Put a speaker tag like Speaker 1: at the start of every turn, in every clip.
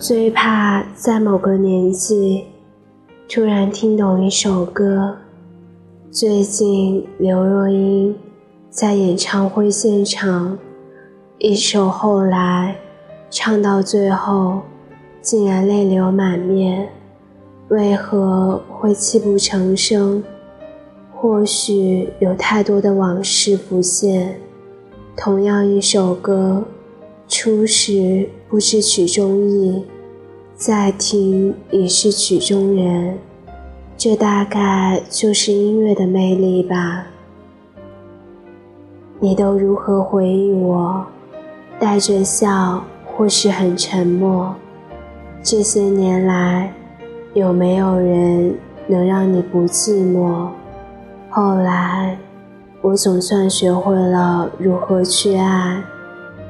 Speaker 1: 最怕在某个年纪突然听懂一首歌。最近刘若英在演唱会现场，一首《后来》唱到最后，竟然泪流满面。为何会泣不成声？或许有太多的往事浮现。同样一首歌，初时不知曲中意，再听已是曲中人。这大概就是音乐的魅力吧。你都如何回忆我？带着笑，或是很沉默？这些年来，有没有人能让你不寂寞？后来。我总算学会了如何去爱，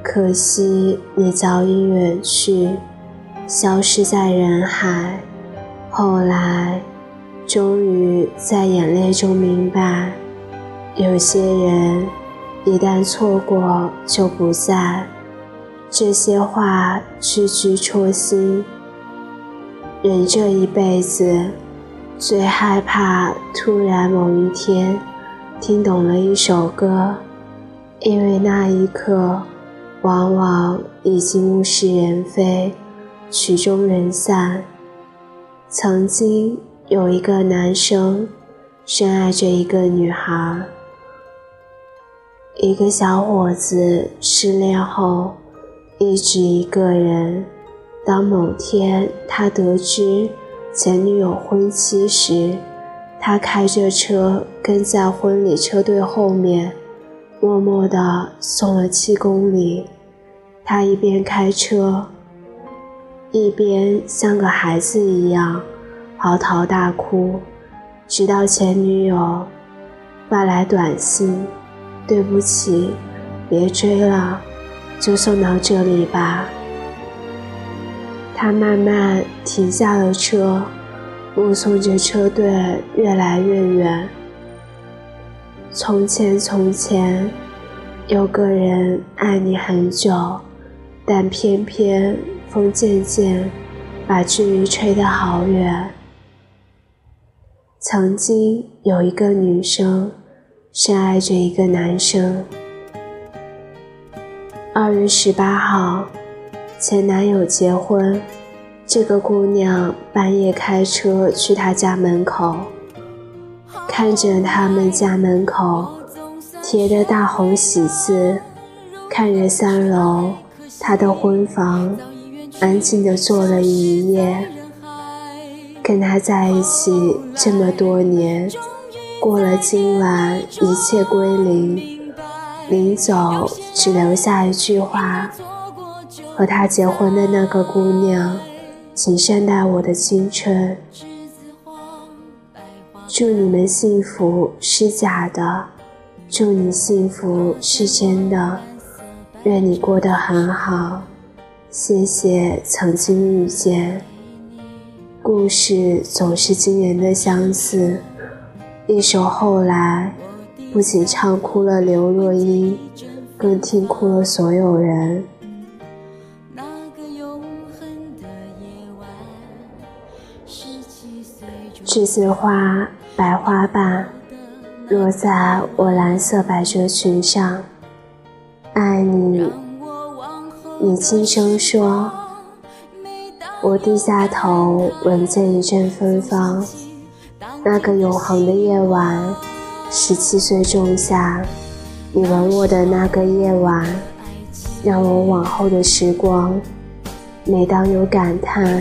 Speaker 1: 可惜你早已远去，消失在人海。后来，终于在眼泪中明白，有些人一旦错过就不在。这些话句句戳心。人这一辈子，最害怕突然某一天。听懂了一首歌，因为那一刻，往往已经物是人非，曲终人散。曾经有一个男生深爱着一个女孩，一个小伙子失恋后一直一个人。当某天他得知前女友婚期时，他开着车跟在婚礼车队后面，默默地送了七公里。他一边开车，一边像个孩子一样嚎啕大哭，直到前女友发来短信：“对不起，别追了，就送到这里吧。”他慢慢停下了车。目送着车队越来越远。从前，从前，有个人爱你很久，但偏偏风渐渐把距离吹得好远。曾经有一个女生深爱着一个男生。二月十八号，前男友结婚。这个姑娘半夜开车去他家门口，看着他们家门口贴的大红喜字，看着三楼他的婚房，安静的坐了一夜。跟他在一起这么多年，过了今晚一切归零，临走只留下一句话：和他结婚的那个姑娘。请善待我的青春。祝你们幸福是假的，祝你幸福是真的。愿你过得很好，谢谢曾经遇见。故事总是惊人的相似，一首《后来》不仅唱哭了刘若英，更听哭了所有人。栀子花白花瓣落在我蓝色百褶裙上，爱你。你轻声说，我低下头闻见一阵芬芳。那个永恒的夜晚，十七岁仲夏，你吻我的那个夜晚，让我往后的时光，每当有感叹。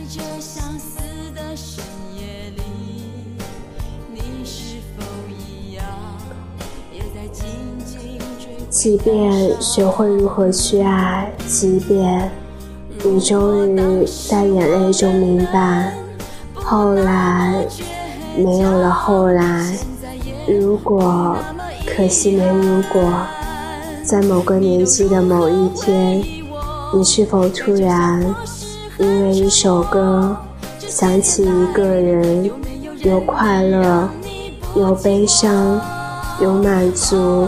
Speaker 1: 即便学会如何去爱，即便你终于在眼泪中明白，后来没有了后来，如果可惜没如果，在某个年纪的某一天，你是否突然因为一首歌想起一个人，有快乐，有悲伤，有满足，